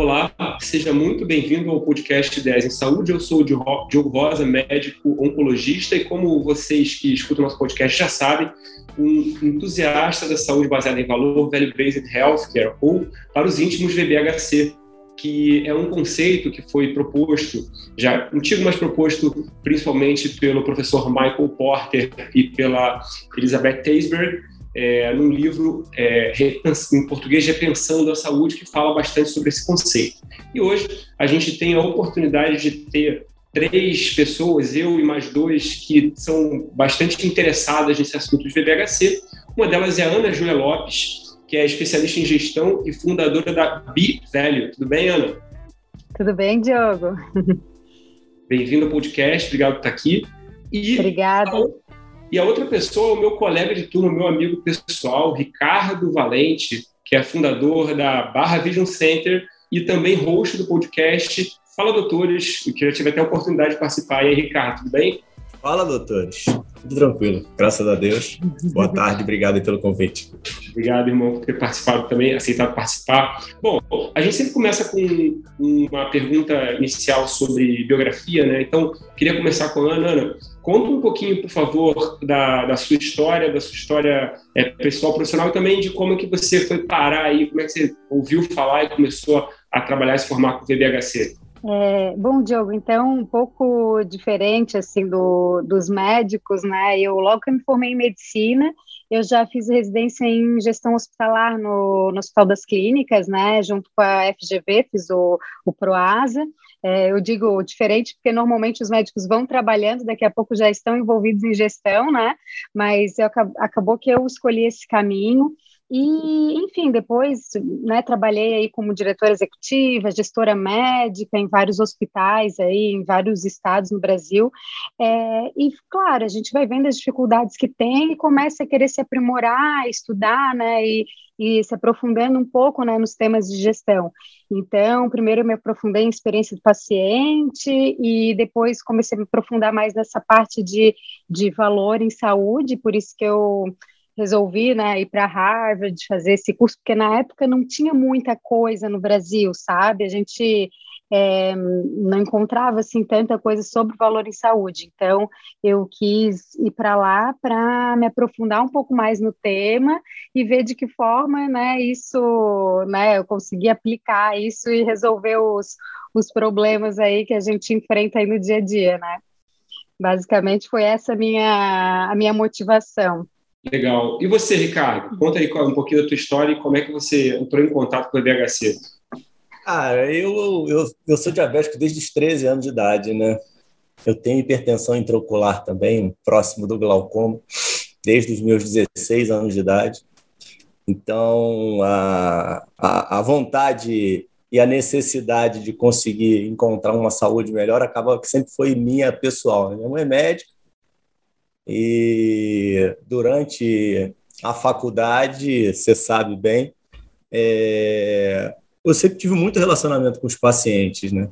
Olá, seja muito bem-vindo ao podcast Ideias em Saúde. Eu sou o Diogo Rosa, médico oncologista, e como vocês que escutam nosso podcast já sabem, um entusiasta da saúde baseada em valor, Value Based Healthcare, ou para os íntimos VBHC, que é um conceito que foi proposto, já antigo, mas proposto principalmente pelo professor Michael Porter e pela Elizabeth Teisberg, é, num livro é, em português Repensando a Saúde, que fala bastante sobre esse conceito. E hoje a gente tem a oportunidade de ter três pessoas, eu e mais dois, que são bastante interessadas nesse assunto de VBHC. Uma delas é a Ana Júlia Lopes, que é especialista em gestão e fundadora da Be Value. Tudo bem, Ana? Tudo bem, Diogo. Bem-vindo ao podcast, obrigado por estar aqui. E Obrigada. E a outra pessoa é o meu colega de turma, meu amigo pessoal, Ricardo Valente, que é fundador da Barra Vision Center e também host do podcast Fala Doutores, que já tive até a oportunidade de participar. E aí, Ricardo, tudo bem? Fala, doutores. Tudo tranquilo, graças a Deus. Boa tarde, obrigado pelo convite. Obrigado, irmão, por ter participado também, aceitado participar. Bom, a gente sempre começa com uma pergunta inicial sobre biografia, né? Então, queria começar com a Ana. Ana, conta um pouquinho, por favor, da, da sua história, da sua história é, pessoal, profissional e também de como é que você foi parar aí, como é que você ouviu falar e começou a trabalhar e se formar com o VBHC. É, bom, Diogo, então um pouco diferente assim do, dos médicos, né? Eu logo que me formei em medicina, eu já fiz residência em gestão hospitalar no, no Hospital das Clínicas, né? Junto com a FGV, fiz o, o Proasa. É, eu digo diferente porque normalmente os médicos vão trabalhando, daqui a pouco já estão envolvidos em gestão, né? Mas eu, acabou que eu escolhi esse caminho. E, enfim, depois, né, trabalhei aí como diretora executiva, gestora médica em vários hospitais aí, em vários estados no Brasil. É, e, claro, a gente vai vendo as dificuldades que tem e começa a querer se aprimorar, estudar, né, e, e se aprofundando um pouco, né, nos temas de gestão. Então, primeiro eu me aprofundei em experiência do paciente e depois comecei a me aprofundar mais nessa parte de, de valor em saúde, por isso que eu resolvi né, ir para Harvard, fazer esse curso, porque na época não tinha muita coisa no Brasil, sabe? A gente é, não encontrava assim tanta coisa sobre valor em saúde. Então, eu quis ir para lá para me aprofundar um pouco mais no tema e ver de que forma, né, isso, né, eu consegui aplicar isso e resolver os, os problemas aí que a gente enfrenta aí no dia a dia, né? Basicamente foi essa minha, a minha motivação. Legal. E você, Ricardo? Conta aí um pouquinho da tua história e como é que você entrou em contato com o BHC. Ah, eu, eu, eu sou diabético desde os 13 anos de idade, né? Eu tenho hipertensão intraocular também, próximo do glaucoma, desde os meus 16 anos de idade. Então, a, a, a vontade e a necessidade de conseguir encontrar uma saúde melhor acaba que sempre foi minha pessoal. Minha mãe é médica, e durante a faculdade, você sabe bem, é, eu sempre tive muito relacionamento com os pacientes, né?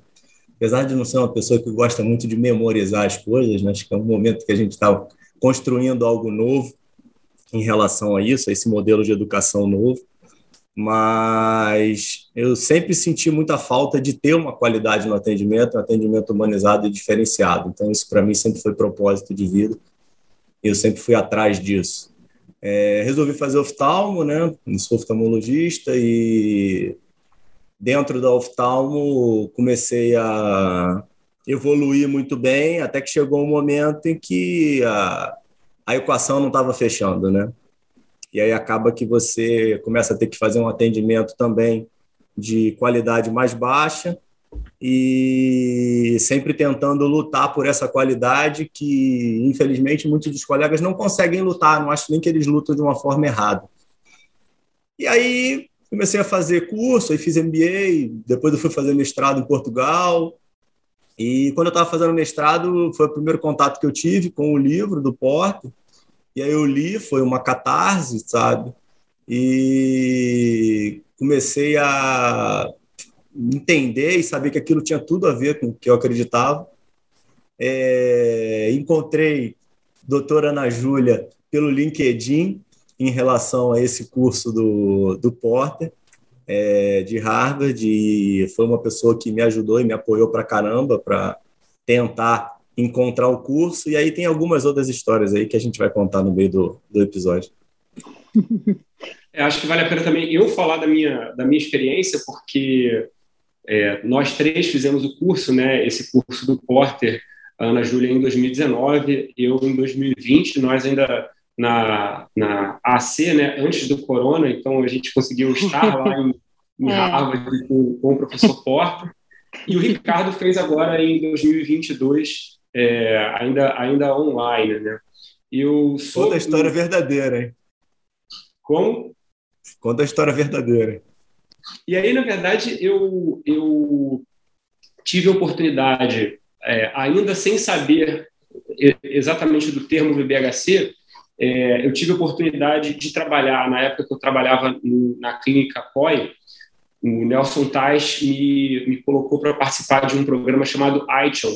Apesar de não ser uma pessoa que gosta muito de memorizar as coisas, né? acho que é um momento que a gente está construindo algo novo em relação a isso, a esse modelo de educação novo. Mas eu sempre senti muita falta de ter uma qualidade no atendimento, um atendimento humanizado e diferenciado. Então, isso para mim sempre foi propósito de vida eu sempre fui atrás disso. É, resolvi fazer oftalmo, né? Sou oftalmologista e dentro da oftalmo comecei a evoluir muito bem, até que chegou um momento em que a, a equação não estava fechando, né? E aí acaba que você começa a ter que fazer um atendimento também de qualidade mais baixa e sempre tentando lutar por essa qualidade que, infelizmente, muitos dos colegas não conseguem lutar, não acho nem que eles lutam de uma forma errada. E aí comecei a fazer curso, aí fiz MBA, depois eu fui fazer mestrado em Portugal. E quando eu estava fazendo mestrado, foi o primeiro contato que eu tive com o livro do Porto. E aí eu li, foi uma catarse, sabe? E comecei a entender e saber que aquilo tinha tudo a ver com o que eu acreditava. É, encontrei doutora Ana Júlia pelo LinkedIn em relação a esse curso do, do Porter. é, de Harvard e foi uma pessoa que me ajudou e me apoiou para caramba para tentar encontrar o curso. E aí tem algumas outras histórias aí que a gente vai contar no meio do, do episódio. É, acho que vale a pena também eu falar da minha, da minha experiência, porque é, nós três fizemos o curso, né, esse curso do Porter, Ana Júlia em 2019, eu em 2020, nós ainda na, na AC, né, antes do corona, então a gente conseguiu estar lá em, em é. Harvard com, com, o professor Porter, e o Ricardo fez agora em 2022, é, ainda, ainda online, né. Eu sou... Toda a história verdadeira, hein? Como? Conta a história verdadeira. E aí, na verdade, eu, eu tive a oportunidade, é, ainda sem saber exatamente do termo VBHC, é, eu tive a oportunidade de trabalhar, na época que eu trabalhava na clínica COI, o Nelson Tais me, me colocou para participar de um programa chamado ITION,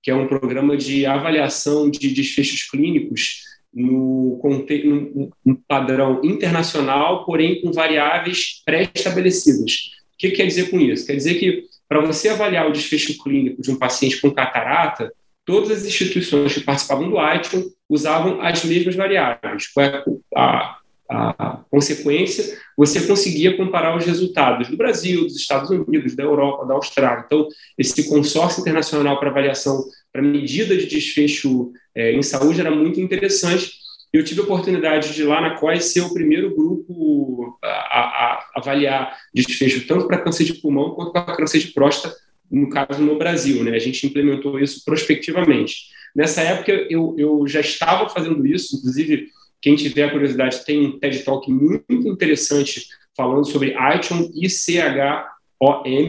que é um programa de avaliação de desfechos clínicos no, no, no padrão internacional, porém com variáveis pré-estabelecidas. O que quer dizer com isso? Quer dizer que para você avaliar o desfecho clínico de um paciente com catarata, todas as instituições que participavam do ITION usavam as mesmas variáveis. Qual é a, a, consequência? Você conseguia comparar os resultados do Brasil, dos Estados Unidos, da Europa, da Austrália. Então, esse consórcio internacional para avaliação, para medida de desfecho é, em saúde era muito interessante. Eu tive a oportunidade de lá na COI ser o primeiro grupo a, a, a avaliar desfecho tanto para câncer de pulmão quanto para câncer de próstata, no caso no Brasil. Né? A gente implementou isso prospectivamente. Nessa época eu, eu já estava fazendo isso, inclusive quem tiver curiosidade tem um TED Talk muito interessante falando sobre ITOM e CHOM,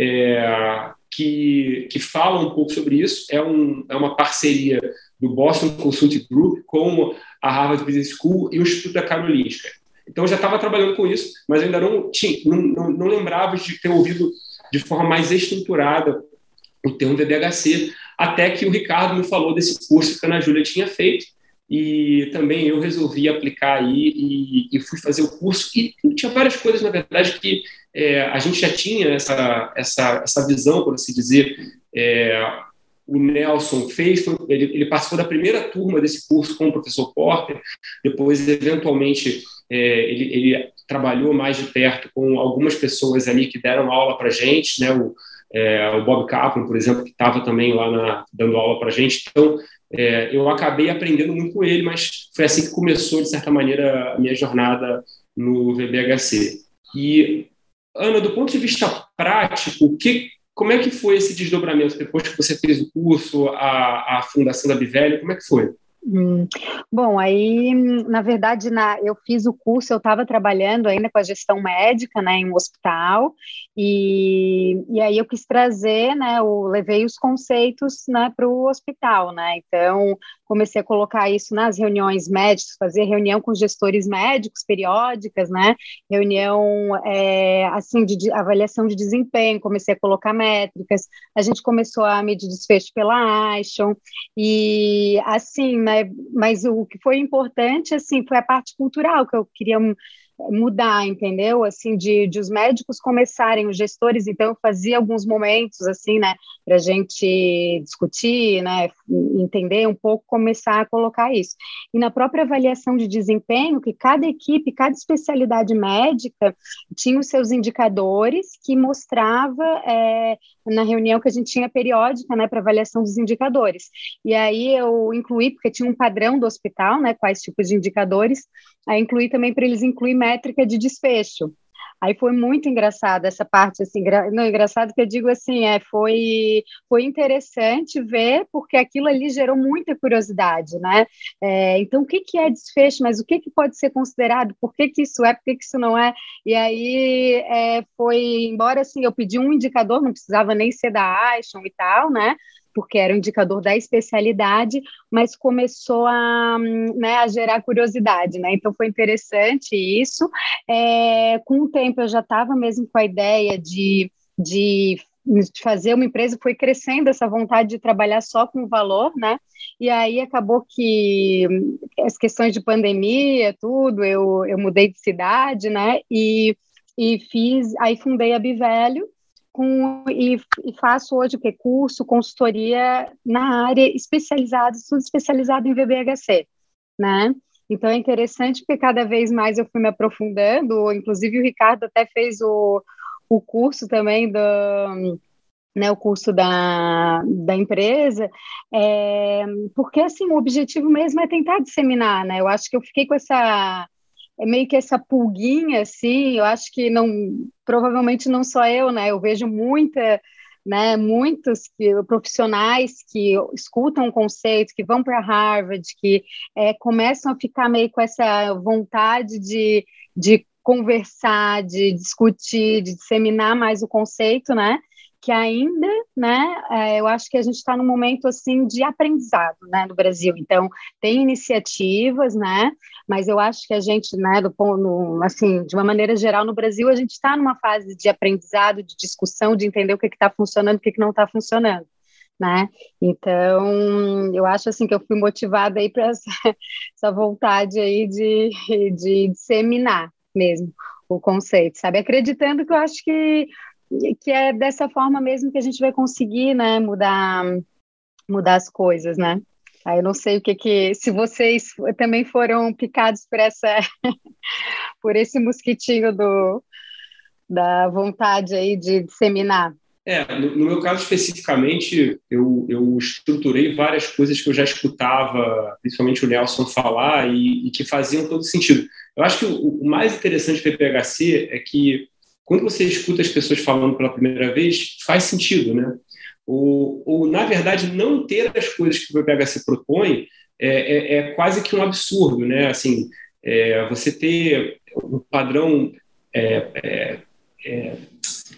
é, que, que fala um pouco sobre isso. É, um, é uma parceria do Boston Consulting Group com a Harvard Business School e o Instituto da Karolinska. Então, eu já estava trabalhando com isso, mas ainda não, tinha, não, não, não lembrava de ter ouvido de forma mais estruturada o termo DDHC, até que o Ricardo me falou desse curso que a Ana Júlia tinha feito, e também eu resolvi aplicar aí e, e, fui fazer o curso, e tinha várias coisas, na verdade, que é, a gente já tinha essa, essa, essa visão, por assim dizer, é, o Nelson fez, foi, ele, ele, da primeira turma desse curso com o professor Porter, depois, eventualmente, é, ele, ele, trabalhou mais de perto com algumas pessoas ali que deram aula para a gente, né, o, é, o Bob Kaplan, por exemplo, que estava também lá na, dando aula para a gente, então é, eu acabei aprendendo muito com ele, mas foi assim que começou, de certa maneira, a minha jornada no VBHC. E, Ana, do ponto de vista prático, que como é que foi esse desdobramento depois que você fez o curso, a, a fundação da Bivelli? Como é que foi? Hum, bom, aí, na verdade, na, eu fiz o curso, eu estava trabalhando ainda com a gestão médica, né, em um hospital, e, e aí eu quis trazer, né, eu levei os conceitos, né, para o hospital, né, então comecei a colocar isso nas reuniões médicas, fazer reunião com gestores médicos periódicas, né? Reunião é, assim de, de, avaliação de desempenho, comecei a colocar métricas. A gente começou a medir desfecho pela Aishon e assim, né, mas o que foi importante assim foi a parte cultural que eu queria mudar, entendeu? Assim, de, de os médicos começarem, os gestores, então, eu fazia alguns momentos, assim, né, para a gente discutir, né, entender um pouco, começar a colocar isso. E na própria avaliação de desempenho, que cada equipe, cada especialidade médica tinha os seus indicadores que mostrava é, na reunião que a gente tinha periódica, né, para avaliação dos indicadores. E aí eu incluí, porque tinha um padrão do hospital, né, quais tipos de indicadores, aí incluí também para eles incluir métrica de desfecho. Aí foi muito engraçado essa parte, assim, não, engraçado que eu digo assim, é, foi, foi interessante ver, porque aquilo ali gerou muita curiosidade, né? É, então, o que, que é desfecho, mas o que, que pode ser considerado, por que, que isso é, por que, que isso não é? E aí é, foi, embora assim, eu pedi um indicador, não precisava nem ser da Aishon e tal, né? Porque era um indicador da especialidade, mas começou a, né, a gerar curiosidade, né? Então foi interessante isso. É, com o tempo eu já estava mesmo com a ideia de, de fazer uma empresa, foi crescendo essa vontade de trabalhar só com valor, né? E aí acabou que as questões de pandemia, tudo, eu, eu mudei de cidade, né? E e fiz, aí fundei a Bivelho, com, e, e, faço hoje o que? Curso, consultoria na área especializada, tudo especializado em VBHC, né? Então é interessante porque cada vez mais eu fui me aprofundando, inclusive o Ricardo até fez o, o curso também do né, o curso da, da empresa, é, porque assim, o objetivo mesmo é tentar disseminar, né? Eu acho que eu fiquei com essa é meio que essa pulguinha assim, eu acho que não provavelmente não só eu, né? Eu vejo muita né, muitos profissionais que escutam o conceito, que vão para Harvard, que é, começam a ficar meio com essa vontade de, de conversar, de discutir, de disseminar mais o conceito, né? Que ainda, né, é, eu acho que a gente está num momento assim de aprendizado, né, no Brasil. Então tem iniciativas, né, mas eu acho que a gente, né, do no, assim, de uma maneira geral no Brasil a gente está numa fase de aprendizado, de discussão, de entender o que está funcionando, o que, que não está funcionando. Né? Então, eu acho assim que eu fui motivada aí para essa, essa, vontade aí de, de disseminar mesmo o conceito, sabe? Acreditando que eu acho que que é dessa forma mesmo que a gente vai conseguir, né, mudar, mudar as coisas, né? Aí eu não sei o que que, se vocês também foram picados por essa, por esse mosquitinho do, da vontade aí de disseminar. É, no, no, meu caso especificamente, eu, eu estruturei várias coisas que eu já escutava, principalmente o Nelson falar, e, e que faziam todo sentido. Eu acho que o, o mais interessante do PPHC é que quando você escuta as pessoas falando pela primeira vez, faz sentido, né? Ou, ou na verdade, não ter as coisas que o PPHC propõe é, é, é quase que um absurdo, né? Assim, é, você ter um padrão é, é, é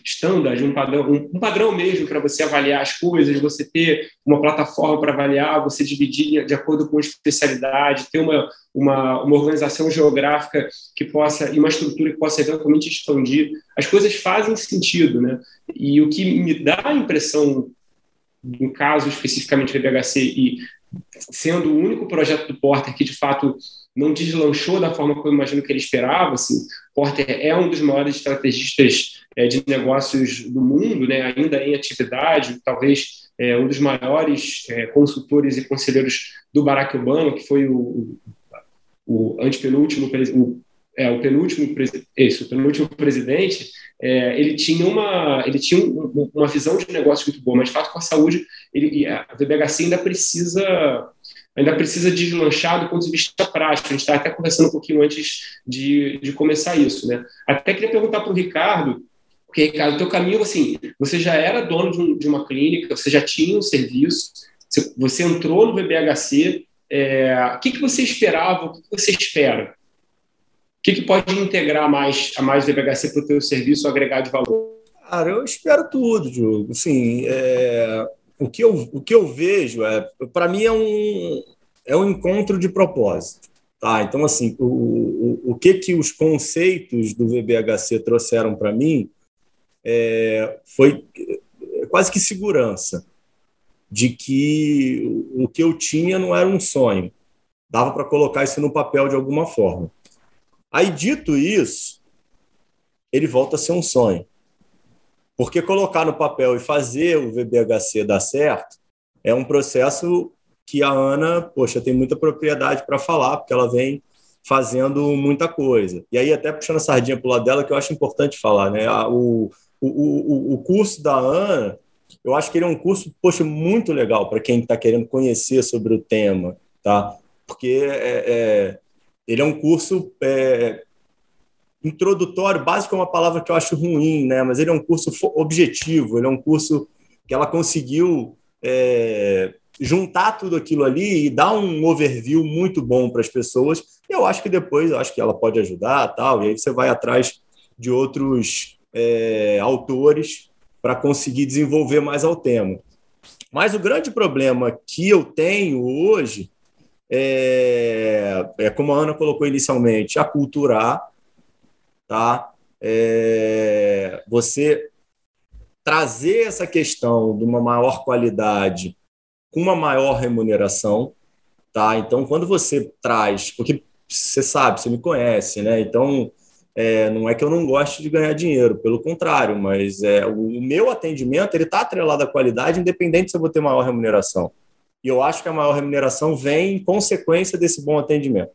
standard, um padrão, um, um padrão mesmo para você avaliar as coisas, você ter uma plataforma para avaliar, você dividir de acordo com a especialidade, ter uma, uma, uma organização geográfica que possa, e uma estrutura que possa eventualmente expandir. As coisas fazem sentido, né? E o que me dá a impressão, no caso especificamente do BHC, e sendo o único projeto do Porter que de fato não deslanchou da forma que eu imagino que ele esperava. Assim, Porter é um dos maiores estrategistas é, de negócios do mundo, né, ainda em atividade, talvez é, um dos maiores é, consultores e conselheiros do Barack Obama, que foi o, o antepenúltimo, o, é, o penúltimo, isso, o penúltimo presidente, é, ele tinha uma ele tinha um, uma visão de negócio muito boa, mas de fato com a saúde ele, a VBHC ainda precisa ainda precisa deslanchar do ponto de vista prático. A gente está até conversando um pouquinho antes de, de começar isso, né? Até queria perguntar para o Ricardo, porque, Ricardo, o teu caminho, assim, você já era dono de, um, de, uma clínica, você já tinha um serviço, você, você entrou no VBHC, é, o que, que você esperava, o que, que você espera? O que, que pode integrar mais a mais VBHC para o teu serviço, agregar de valor? Cara, eu espero tudo, Diogo. Assim, é, o que eu, o que eu vejo é, para mim é um, é um encontro de propósito. Tá? Então, assim, o, o, o que, que os conceitos do VBHC trouxeram para mim é, foi quase que segurança de que o que eu tinha não era um sonho. Dava para colocar isso no papel de alguma forma. Aí, dito isso, ele volta a ser um sonho. Porque colocar no papel e fazer o VBHC dar certo é um processo que a Ana, poxa, tem muita propriedade para falar, porque ela vem fazendo muita coisa. E aí, até puxando a sardinha para o lado dela, que eu acho importante falar, né? O, o, o, o curso da Ana, eu acho que ele é um curso, poxa, muito legal para quem está querendo conhecer sobre o tema, tá? Porque é, é, ele é um curso é, introdutório, básico é uma palavra que eu acho ruim, né? Mas ele é um curso objetivo, ele é um curso que ela conseguiu é, juntar tudo aquilo ali e dar um overview muito bom para as pessoas. Eu acho que depois, eu acho que ela pode ajudar, tal. E aí você vai atrás de outros é, autores para conseguir desenvolver mais ao tema. Mas o grande problema que eu tenho hoje é, é como a Ana colocou inicialmente, aculturar tá? É, você trazer essa questão de uma maior qualidade com uma maior remuneração, tá? Então, quando você traz, porque você sabe, você me conhece, né? Então, é, não é que eu não goste de ganhar dinheiro, pelo contrário, mas é, o meu atendimento ele está atrelado à qualidade, independente se eu vou ter maior remuneração. E eu acho que a maior remuneração vem em consequência desse bom atendimento.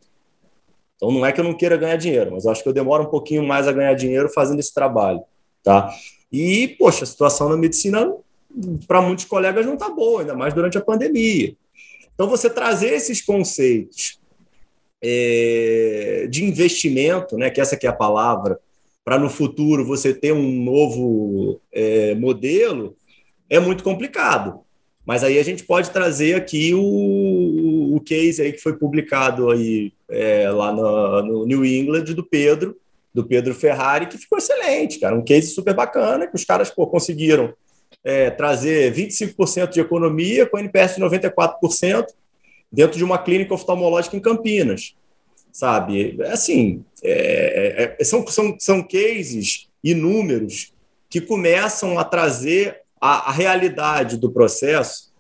Então não é que eu não queira ganhar dinheiro, mas acho que eu demoro um pouquinho mais a ganhar dinheiro fazendo esse trabalho, tá? E poxa, a situação na medicina para muitos colegas não está boa, ainda mais durante a pandemia. Então você trazer esses conceitos é, de investimento, né, que essa que é a palavra, para no futuro você ter um novo é, modelo, é muito complicado. Mas aí a gente pode trazer aqui o, o case aí que foi publicado aí é, lá no, no, New England do Pedro, do Pedro Ferrari, que ficou excelente, cara. Um case super bacana, que os caras pô, conseguiram é, trazer 25% de economia com NPS de 94% dentro de uma clínica oftalmológica em Campinas, sabe? Assim, é, é, é são, são, são cases e números que começam a trazer a, a realidade do processo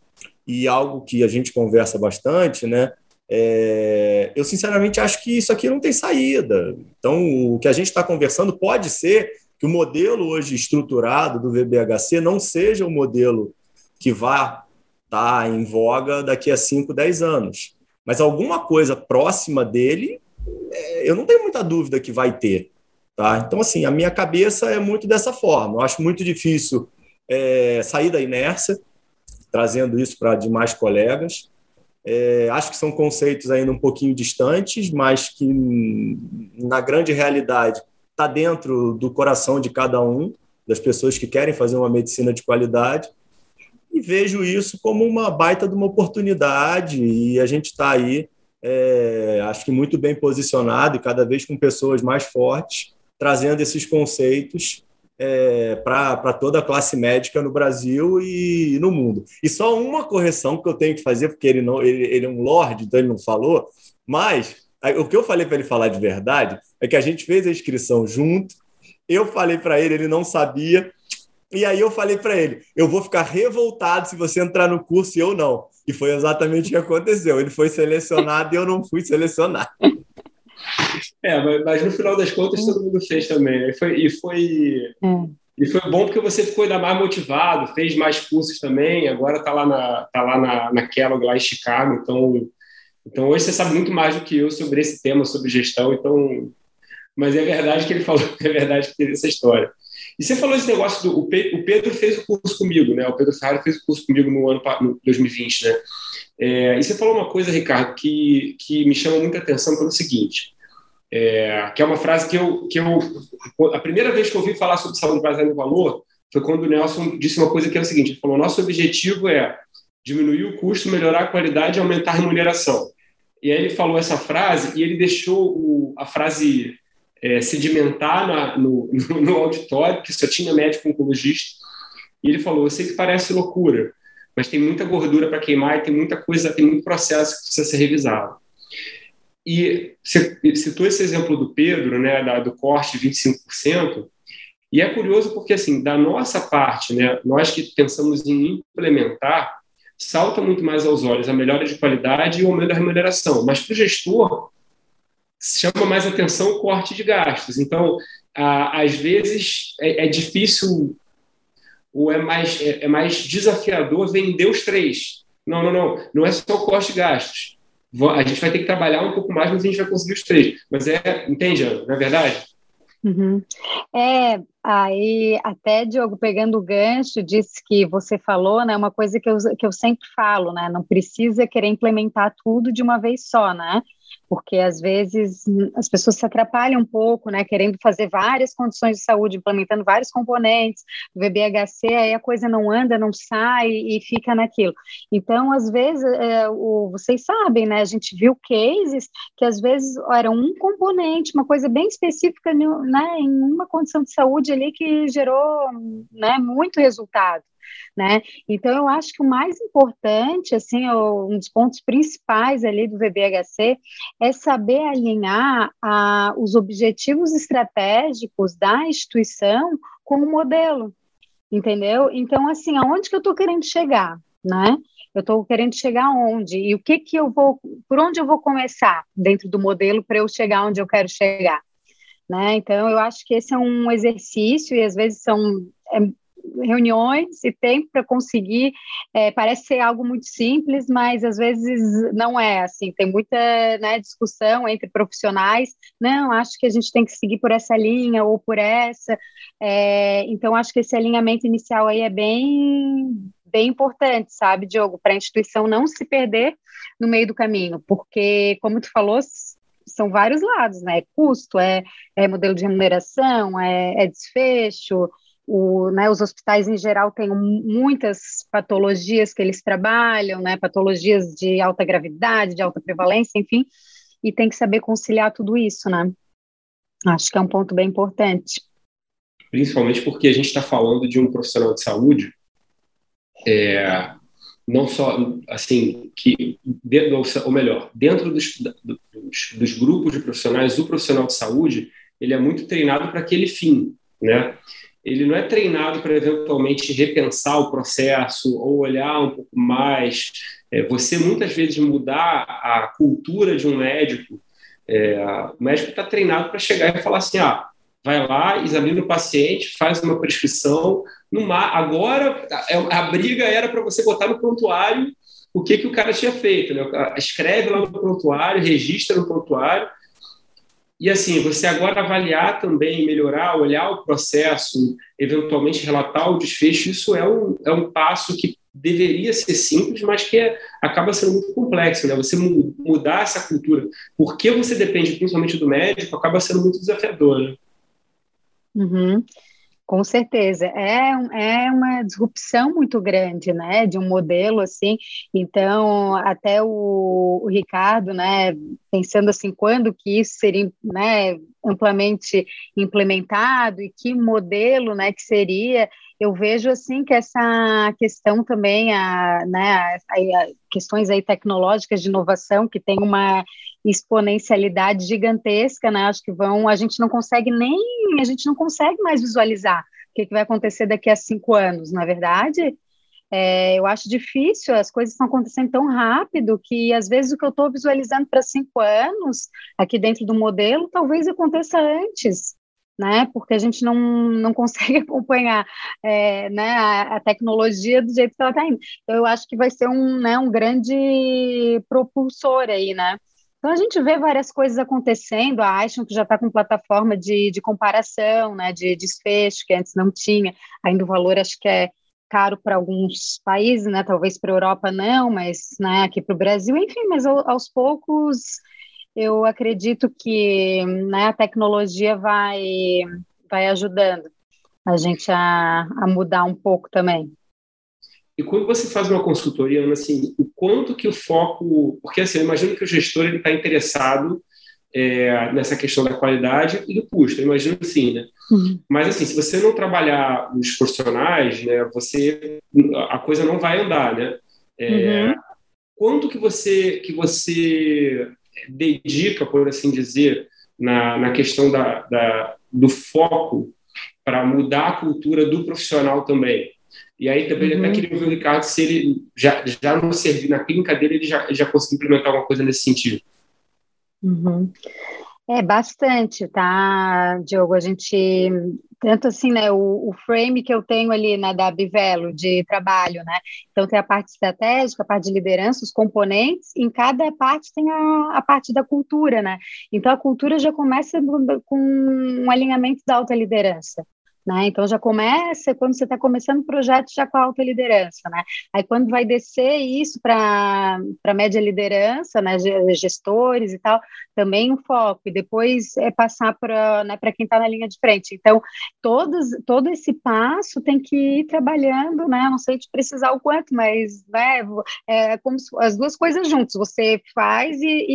e algo que a gente conversa bastante, né? É, eu sinceramente acho que isso aqui não tem saída. Então, o que a gente está conversando pode ser que o modelo hoje estruturado do VBHC não seja o modelo que vá estar tá em voga daqui a 5, 10 anos. Mas alguma coisa próxima dele, é, eu não tenho muita dúvida que vai ter. Tá? Então, assim, a minha cabeça é muito dessa forma. Eu acho muito difícil é, sair da inércia, trazendo isso para demais colegas. É, acho que são conceitos ainda um pouquinho distantes, mas que, na grande realidade, está dentro do coração de cada um, das pessoas que querem fazer uma medicina de qualidade. E vejo isso como uma baita de uma oportunidade, e a gente está aí, é, acho que muito bem posicionado, e cada vez com pessoas mais fortes, trazendo esses conceitos é, para toda a classe médica no Brasil e, e, no mundo. E só uma correção que eu tenho que fazer, porque ele, não, ele, ele é um lord, então ele não falou, mas o que eu falei para ele falar de verdade é que a gente fez a inscrição junto, eu falei para ele, ele não sabia, e aí eu falei para ele, eu vou ficar revoltado se você entrar no curso e eu não. E foi exatamente o que aconteceu. Ele foi selecionado e eu não fui selecionado. É, mas, mas, no final das contas todo mundo fez também. Né? E foi, e foi, é. e foi bom porque você ficou ainda mais motivado, fez mais cursos também, agora está lá, na, tá lá na, na Kellogg, lá em Chicago. Então, então hoje você sabe muito mais do que eu sobre esse tema, sobre gestão. Então, mas é verdade que ele falou, é verdade que teve essa história. E você falou esse negócio do. O Pedro fez o curso comigo, né? O Pedro Ferrari fez o curso comigo no ano no 2020, né? É, e você falou uma coisa, Ricardo, que, que me chama muita atenção pelo seguinte: é, que é uma frase que eu, que eu. A primeira vez que eu ouvi falar sobre saúde baseada em valor foi quando o Nelson disse uma coisa que é o seguinte: ele falou, nosso objetivo é diminuir o custo, melhorar a qualidade e aumentar a remuneração. E aí ele falou essa frase e ele deixou o, a frase é, sedimentar na, no, no, auditório, que só tinha médico oncologista. E ele falou: Eu sei que parece loucura, mas tem muita gordura para queimar e tem muita coisa, tem muito processo que precisa ser revisado. E você citou esse exemplo do Pedro, né, da, do corte de 25%, e é curioso porque, assim, da nossa parte, né, nós que pensamos em implementar, salta muito mais aos olhos a melhora de qualidade e o aumento da remuneração. Mas para o gestor, chama mais atenção o corte de gastos. Então, às vezes, é, é difícil ou é mais, é, é mais desafiador vender os três. Não, não, não. Não é só o corte de gastos a gente vai ter que trabalhar um pouco mais, mas a gente vai conseguir os três. Mas é, entende, Ana, não é verdade? Uhum. É, aí até, Diogo, pegando o gancho, disse que você falou, né, uma coisa que eu, que eu sempre falo, né, não precisa querer implementar tudo de uma vez só, né, porque às vezes as pessoas se atrapalham um pouco, né, querendo fazer várias condições de saúde, implementando vários componentes, o VBHC, aí a coisa não anda, não sai e fica naquilo. Então, às vezes, é, o, vocês sabem, né, a gente viu cases que às vezes era um componente, uma coisa bem específica, né, em uma condição de saúde ali que gerou, né, muito resultado né? Então, eu acho que o mais importante, assim, um dos pontos principais ali do VBHC é saber alinhar a, os objetivos estratégicos da instituição com o modelo, entendeu? Então, assim, aonde que eu estou querendo chegar, né? Eu estou querendo chegar onde? E o que que eu vou, por onde eu vou começar dentro do modelo para eu chegar onde eu quero chegar? né? Então, eu acho que esse é um exercício e às vezes são é, reuniões e tempo para conseguir. É, parece ser algo muito simples, mas às vezes não é assim. Tem muita né, discussão entre profissionais. Não, acho que a gente tem que seguir por essa linha ou por essa. É, então, acho que esse alinhamento inicial aí é bem bem importante, sabe, Diogo, para a instituição não se perder no meio do caminho, porque, como tu falou, são vários lados, né? É custo, é, é modelo de remuneração, é, é desfecho, o, né, os hospitais em geral têm muitas patologias que eles trabalham, né, patologias de alta gravidade, de alta prevalência, enfim, e tem que saber conciliar tudo isso, né? Acho que é um ponto bem importante. Principalmente porque a gente está falando de um profissional de saúde, é, não só, assim, que, ou melhor, dentro dos, dos, dos grupos de profissionais, o profissional de saúde, ele é muito treinado para aquele fim, né? Ele não é treinado para eventualmente repensar o processo ou olhar um pouco mais. É, você muitas vezes mudar a cultura de um médico, é, o médico está treinado para chegar e falar assim, ah, vai lá, examina o paciente, faz uma prescrição. Numa, agora é, a briga era para você botar no prontuário o que, que o cara tinha feito. Né? Escreve lá no prontuário, registra no prontuário e assim, você agora avaliar também, melhorar, olhar o processo, eventualmente relatar o desfecho, isso é um, é um passo que deveria ser simples, mas que é, acaba sendo muito complexo, né? Você mudar essa cultura, porque você depende principalmente do médico, acaba sendo muito desafiador, né? Uhum. Com certeza, é, é uma disrupção muito grande, né, de um modelo assim, então até o, o Ricardo, né, pensando assim, quando que isso seria, né, amplamente implementado e que modelo, né, que seria, eu vejo assim que essa questão também, a, né, a, a questões aí tecnológicas de inovação que tem uma exponencialidade gigantesca, né? Acho que vão, a gente não consegue nem, a gente não consegue mais visualizar o que, que vai acontecer daqui a cinco anos, na é verdade. É, eu acho difícil, as coisas estão acontecendo tão rápido que às vezes o que eu estou visualizando para cinco anos aqui dentro do modelo talvez aconteça antes né? Porque a gente não, não consegue acompanhar é, né, a, a, tecnologia do jeito que ela está indo. Então, eu acho que vai ser um, né, um grande propulsor aí, né? Então, a gente vê várias coisas acontecendo, a Aishan que já está com plataforma de, de comparação, né, de desfecho, que antes não tinha, ainda o valor acho que é caro para alguns países, né, talvez para a Europa não, mas né, aqui para o Brasil, enfim, mas aos poucos eu acredito que né, a tecnologia vai, vai ajudando a gente a, a mudar um pouco também. E quando você faz uma consultoria, assim, o quanto que o foco, porque assim, eu imagino que o gestor está interessado é, nessa questão da qualidade e do custo, eu imagino assim, né? Uhum. Mas assim, se você não trabalhar os profissionais, né, você a coisa não vai andar, né? É, uhum. Quanto que você que você dedica, por assim dizer, na, na questão da, da do foco para mudar a cultura do profissional também. E aí também uhum. até queria ouvir o Ricardo se ele já, já no serviço, na clínica dele, ele já, já conseguiu implementar alguma coisa nesse sentido. Uhum. É, bastante, tá, Diogo? A gente, tanto assim, né, o, o frame que eu tenho ali na da Bivelo de trabalho, né? Então tem a parte estratégica, a parte de liderança, os componentes, em cada parte tem a, a parte da cultura, né? Então a cultura já começa com um alinhamento da alta liderança. Né? Então já começa quando você está começando o projeto já com a alta liderança, né? Aí quando vai descer isso para para média liderança, né, gestores e tal, também um foco e depois é passar para né, para quem está na linha de frente. Então todos todo esse passo tem que ir trabalhando, né? Não sei te precisar o quanto, mas né, é como as duas coisas juntas. Você faz e,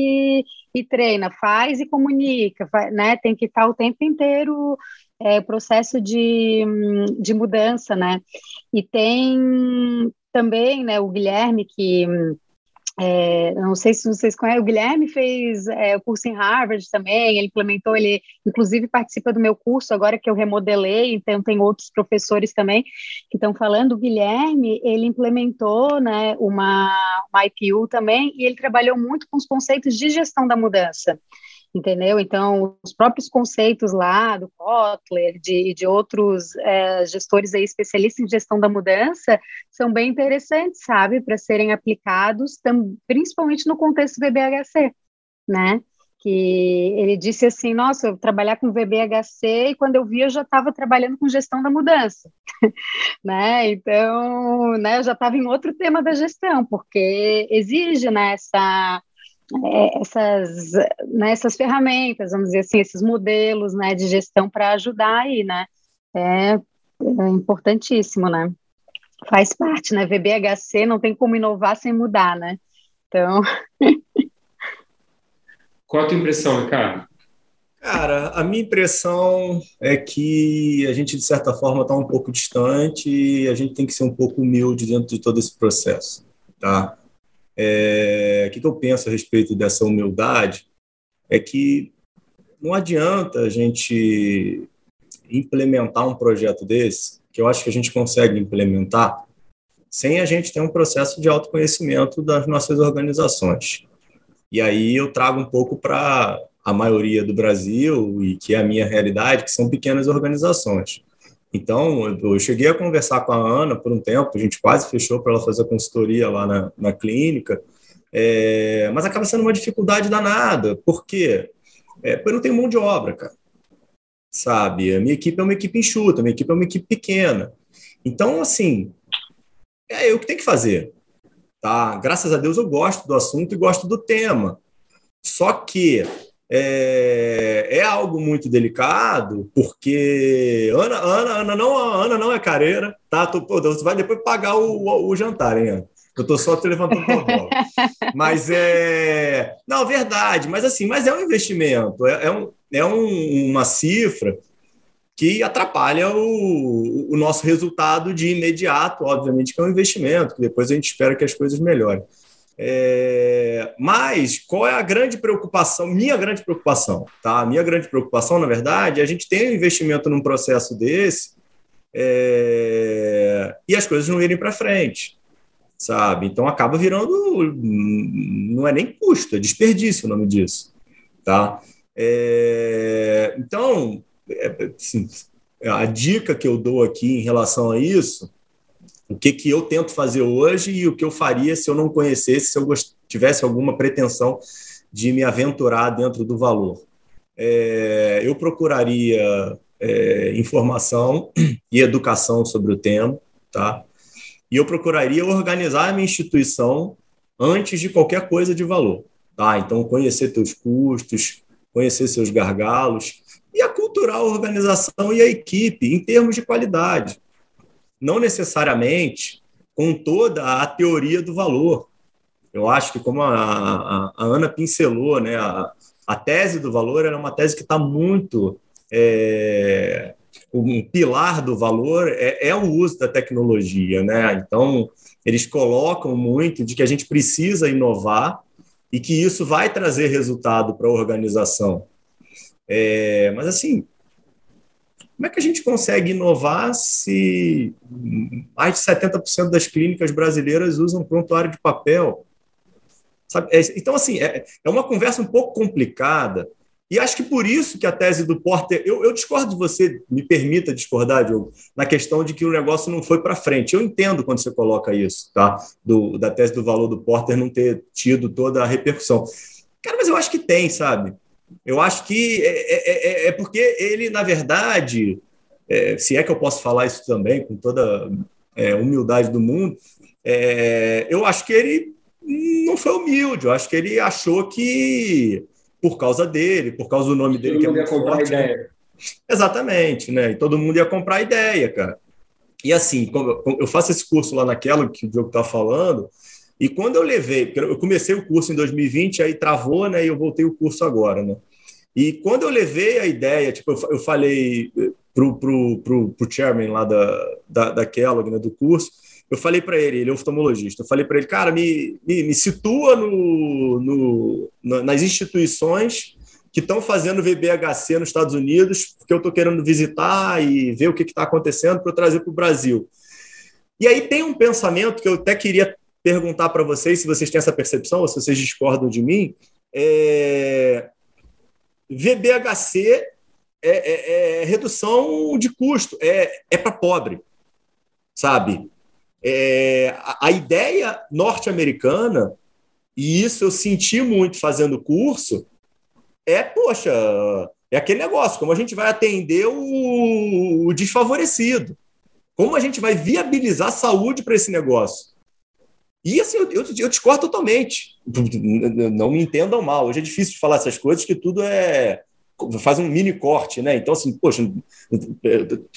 e, e treina, faz e comunica, né? Tem que estar tá o tempo inteiro é, processo de, de mudança, né? E tem também, né, o Guilherme, que é, não sei se vocês conhecem, o Guilherme fez é, o curso em Harvard também, ele implementou, ele inclusive participa do meu curso agora que eu remodelei, então tem outros professores também que estão falando. O Guilherme, ele implementou né, uma, uma IPU também e ele trabalhou muito com os conceitos de gestão da mudança. Entendeu? Então, os próprios conceitos lá do Kotler, de, de outros é, gestores aí especialistas em gestão da mudança, são bem interessantes, sabe, para serem aplicados, tam, principalmente no contexto do VBHC, né? Que ele disse assim, nossa, eu trabalhar com VBHC e quando eu vi eu já estava trabalhando com gestão da mudança, né? Então, né, eu já estava em outro tema da gestão, porque exige, né, essa essas, né, essas ferramentas, vamos dizer assim, esses modelos né, de gestão para ajudar aí, né? É, é, importantíssimo, né? Faz parte, né? VBHC não tem como inovar sem mudar, né? Então. Qual a tua impressão, Ricardo? Cara, a minha impressão é que a gente, de certa forma, está um pouco distante e a gente tem que ser um pouco humilde dentro de todo esse processo, tá? É, o que, que eu penso a respeito dessa humildade é que não adianta a gente implementar um projeto desse, que eu acho que a gente consegue implementar, sem a gente ter um processo de autoconhecimento das nossas organizações. E aí eu trago um pouco para a maioria do Brasil, e que é a minha realidade, que são pequenas organizações. Então, eu cheguei a conversar com a Ana por um tempo, a gente quase fechou para ela fazer consultoria lá na, na clínica, é, mas acaba sendo uma dificuldade danada, por quê? É, porque eu não tenho mão de obra, cara. Sabe? A minha equipe é uma equipe enxuta, a minha equipe é uma equipe pequena. Então, assim, é eu que tenho que fazer. Tá? Graças a Deus eu gosto do assunto e gosto do tema. Só que é, é, algo muito delicado, porque Ana, Ana, Ana, não, Ana não é careira, tá? Pô, você vai depois pagar o, o, o jantar, hein, Ana? Eu tô só te levantando bola. mas é. Não, verdade, mas assim, mas é um investimento, é, é, um, é um, uma cifra que atrapalha o, o nosso resultado de imediato, obviamente, que é um investimento, que depois a gente espera que as coisas melhorem. É, mas qual é a grande preocupação? Minha grande preocupação, tá? Minha grande preocupação, na verdade, é a gente tem um investimento num processo desse é, e as coisas não irem para frente, sabe? Então acaba virando, não é nem custo, é desperdício o nome disso, tá? É, então, é, assim, a dica que eu dou aqui em relação a isso o que, que eu tento fazer hoje e o que eu faria se eu não conhecesse, se eu tivesse alguma pretensão de me aventurar dentro do valor. É, eu procuraria é, informação e educação sobre o tema, tá? E eu procuraria organizar a minha instituição antes de qualquer coisa de valor, tá? Então, conhecer teus custos, conhecer seus gargalos e aculturar a organização e a equipe em termos de qualidade não necessariamente com toda a teoria do valor. Eu acho que, como a, a, a Ana pincelou, né, a, a, tese do valor é uma tese que está muito. É, um pilar do valor é, é, o uso da tecnologia. Né? Então, eles colocam muito de que a gente precisa inovar e que isso vai trazer resultado para a organização. É, mas, assim, como é que a gente consegue inovar se mais de 70% das clínicas brasileiras usam prontuário de papel? Sabe? É, então, assim, é, é uma conversa um pouco complicada, e acho que por isso que a tese do Porter, eu, eu, discordo de você, me permita discordar, Diogo, na questão de que o negócio não foi para frente. Eu entendo quando você coloca isso, tá? Do, da tese do valor do Porter não ter tido toda a repercussão. Cara, mas eu acho que tem, sabe? Eu acho que é, é, é, é porque ele, na verdade, é, se é que eu posso falar isso também com toda é, humildade do mundo, é, eu acho que ele não foi humilde. Eu acho que ele achou que por causa dele, por causa do nome dele que é muito comprar forte, né? ideia. Exatamente, né? E todo mundo ia comprar a ideia, cara. E assim, eu faço esse curso lá naquela que o Diogo está falando, e quando eu levei, eu comecei o curso em 2020, aí travou, né? E eu voltei o curso agora, né? E quando eu levei a ideia, tipo, eu, falei pro, pro, pro, pro chairman lá da, da, da Kellogg, né, do curso, eu falei para ele, ele é oftalmologista, eu falei para ele, cara, me, me, me situa no, no, nas instituições que estão fazendo VBHC nos Estados Unidos, porque eu estou querendo visitar e ver o que está acontecendo para eu trazer para o Brasil. E aí tem um pensamento que eu até queria perguntar para vocês se vocês têm essa percepção ou se vocês discordam de mim. É... VBHC é, é, é redução de custo, é, é para pobre, sabe? É, a, a ideia norte-americana, e isso eu senti muito fazendo curso, é, poxa, é aquele negócio, como a gente vai atender o, o desfavorecido. Como a gente vai viabilizar saúde para esse negócio? E assim, eu, eu, eu, discordo totalmente. Não me entendam mal. Hoje é difícil de falar essas coisas, que tudo é. faz um mini corte, né? Então, assim, poxa,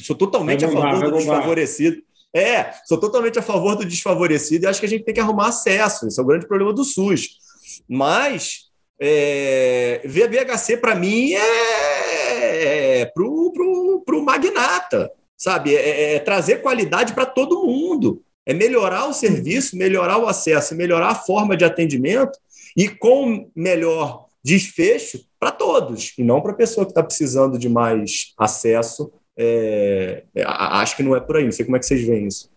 sou totalmente a favor do desfavorecido. É, sou totalmente a favor do desfavorecido e acho que a gente tem que arrumar acesso. Esse é o grande problema do SUS. Mas é, VBHC, para mim, é, é para o magnata, sabe? É, é, é trazer qualidade para todo mundo. É melhorar o serviço, melhorar o acesso, melhorar a forma de atendimento e com melhor desfecho para todos, e não para a pessoa que está precisando de mais acesso. É, acho que não é por aí. Não sei como é que vocês veem isso.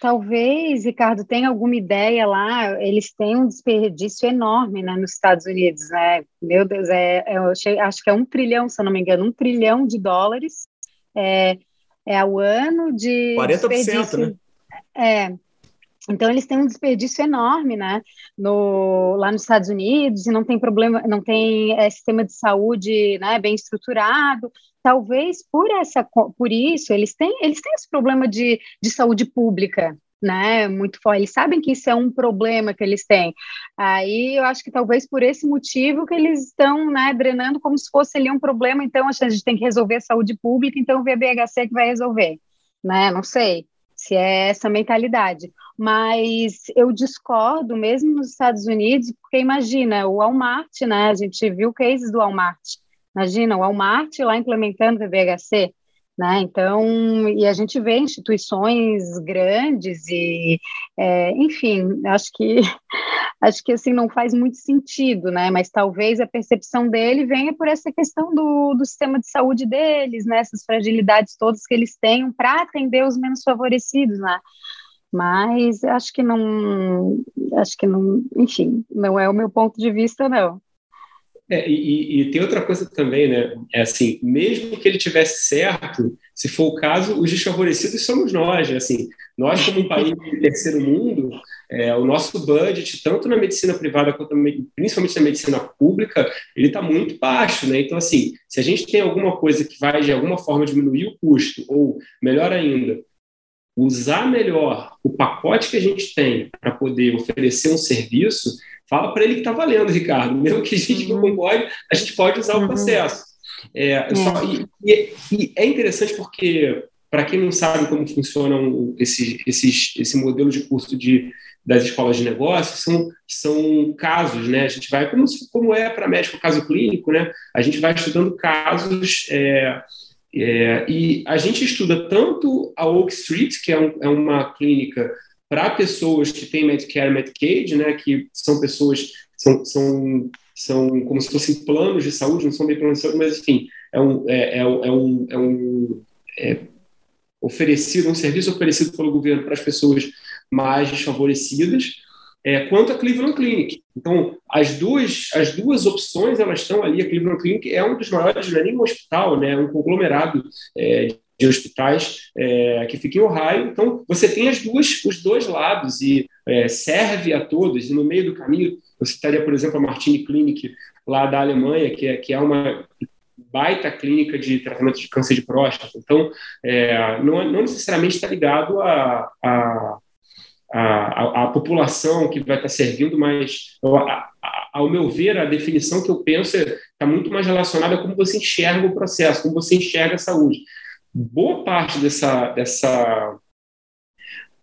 Talvez, Ricardo, tenha alguma ideia lá, eles têm um desperdício enorme né, nos Estados Unidos, né? Meu Deus, é, é acho que é um trilhão, se eu não me engano, um trilhão de dólares é, é ao ano de 40%, né? É, então eles têm um desperdício enorme, né, no, lá nos Estados Unidos e não tem problema, não tem é, sistema de saúde, né, bem estruturado. Talvez por essa, por isso eles têm, eles têm esse problema de, de saúde pública, né, muito forte. Eles sabem que isso é um problema que eles têm. Aí eu acho que talvez por esse motivo que eles estão, né, drenando como se fosse ali um problema. Então a gente tem que resolver a saúde pública, então o VBHC que vai resolver, né? Não sei se é essa mentalidade. Mas eu discordo, mesmo nos Estados Unidos, porque imagina, o Walmart, né? A gente viu cases do Walmart. Imagina, o Walmart lá implementando o VBHC, né? Então, e a gente vê instituições grandes e, é, enfim, acho que acho que assim não faz muito sentido, né? Mas talvez a percepção dele venha por essa questão do, do sistema de saúde deles, né? Essas fragilidades todas que eles têm para atender os menos favorecidos, né? Mas acho que não, acho que não, enfim, não é o meu ponto de vista, não. É, e, e, tem outra coisa também, né? É assim, mesmo que ele tivesse certo, se for o caso, os desfavorecidos somos nós, né? Assim, nós como um país de terceiro mundo, é, o nosso budget, tanto na medicina privada quanto principalmente na medicina pública, ele está muito baixo, né? Então, assim, se a gente tem alguma coisa que vai de alguma forma diminuir o custo, ou melhor ainda, usar melhor o pacote que a gente tem para poder oferecer um serviço, Fala para ele que está valendo, Ricardo. Mesmo que a gente não uhum. concorde, a gente pode usar o uhum. processo. É, só, e, e, é interessante porque, para quem não sabe como funciona esse, esse, esse modelo de curso de, das escolas de negócios, são, são casos, né? A gente vai, como, como é para médico caso clínico, né? A gente vai estudando casos. É, é, e a gente estuda tanto a Oak Street, que é, um, é uma clínica para pessoas que têm Medicare, Medicaid, né, que são pessoas, são, são, são como se fossem planos de saúde, não são bem planos de saúde, mas enfim, é um, é, é, é um, é um é oferecido, um serviço oferecido pelo governo para as pessoas mais desfavorecidas, é, quanto a Cleveland Clinic. Então, as duas, as duas opções, elas estão ali, a Cleveland Clinic é um dos maiores, não é nem um hospital, né, é um conglomerado é, de hospitais é, que fica em Ohio. Então, você tem as duas, os dois lados e é, serve a todos. E no meio do caminho, eu citaria, por exemplo, a Martini Clinic, lá da Alemanha, que é, que é uma baita clínica de tratamento de câncer de próstata. Então, é, não, não, necessariamente está ligado a, a, a, a, população que vai estar servindo, mas, ao meu ver, a definição que eu penso está é, muito mais relacionada a como você enxerga o processo, como você enxerga a saúde boa parte dessa, dessa,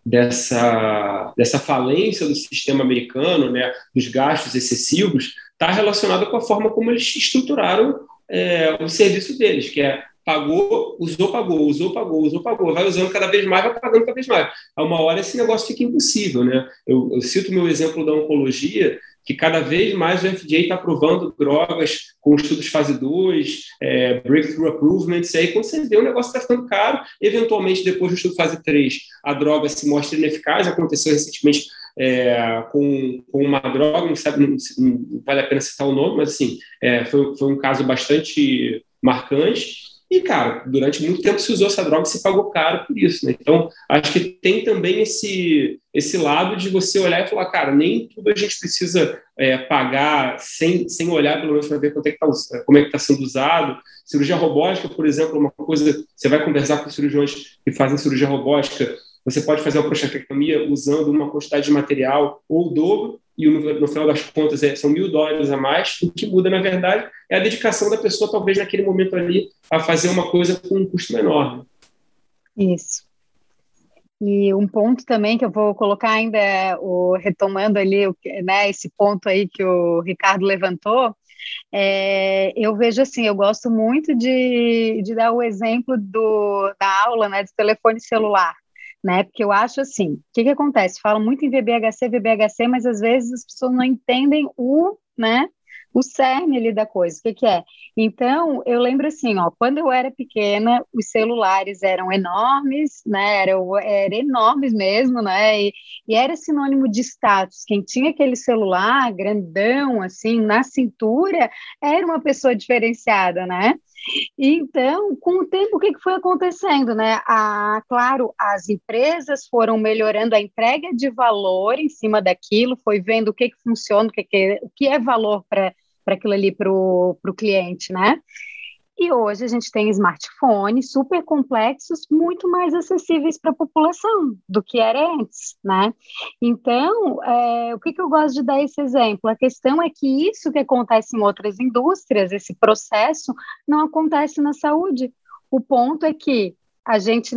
dessa, dessa falência do sistema americano, né, dos gastos excessivos, está relacionada com a forma como eles estruturaram é, o serviço deles, que é pagou, usou, pagou, usou, pagou, usou, pagou, vai usando cada vez mais, vai pagando cada vez mais. A uma hora esse negócio fica impossível, né? Eu, eu cito meu exemplo da oncologia, que cada vez mais o FDA está aprovando drogas com estudos fase 2, é, breakthrough approvements, e aí quando você vê o negócio está ficando caro, eventualmente depois do estudo fase 3 a droga se mostra ineficaz, aconteceu recentemente é, com, com uma droga, não, sabe, não, não, vale a pena citar o nome, mas assim, é, foi, foi um caso bastante marcante. E, cara, durante muito tempo se usou essa droga e se pagou caro por isso, né? Então, acho que tem também esse, esse lado de você olhar e falar, cara, nem tudo a gente precisa é, pagar sem, sem olhar, pelo menos, para ver é tá, como é que está sendo usado. Cirurgia robótica, por exemplo, é uma coisa, você vai conversar com cirurgiões que fazem cirurgia robótica, você pode fazer uma prostatectomia usando uma quantidade de material ou dobro, e no, no final das contas é, são mil dólares a mais. O que muda, na verdade, é a dedicação da pessoa, talvez naquele momento ali, a fazer uma coisa com um custo menor. Né? Isso. E um ponto também que eu vou colocar ainda, o, retomando ali né, esse ponto aí que o Ricardo levantou, é, eu vejo assim, eu gosto muito de, de dar o exemplo do, da aula né, do telefone celular né? Porque eu acho assim, o que, que acontece? Falam muito em VBHC, VBHC, mas às vezes as pessoas não entendem o, né? O cerne ali da coisa, o que, que é? Então, eu lembro assim, ó, quando eu era pequena, os celulares eram enormes, né? Eram, eram enormes mesmo, né? E, e era sinônimo de status. Quem tinha aquele celular grandão, assim, na cintura, era uma pessoa diferenciada, né? Então, com o tempo, o que foi acontecendo, né? A, claro, as empresas foram melhorando a entrega de valor em cima daquilo, foi vendo o que, que funciona, o que, que, o que é valor para aquilo ali para o cliente, né? E hoje a gente tem smartphones super complexos, muito mais acessíveis para a população do que era antes, né? Então, é, o que, que eu gosto de dar esse exemplo? A questão é que isso que acontece em outras indústrias, esse processo, não acontece na saúde. O ponto é que a gente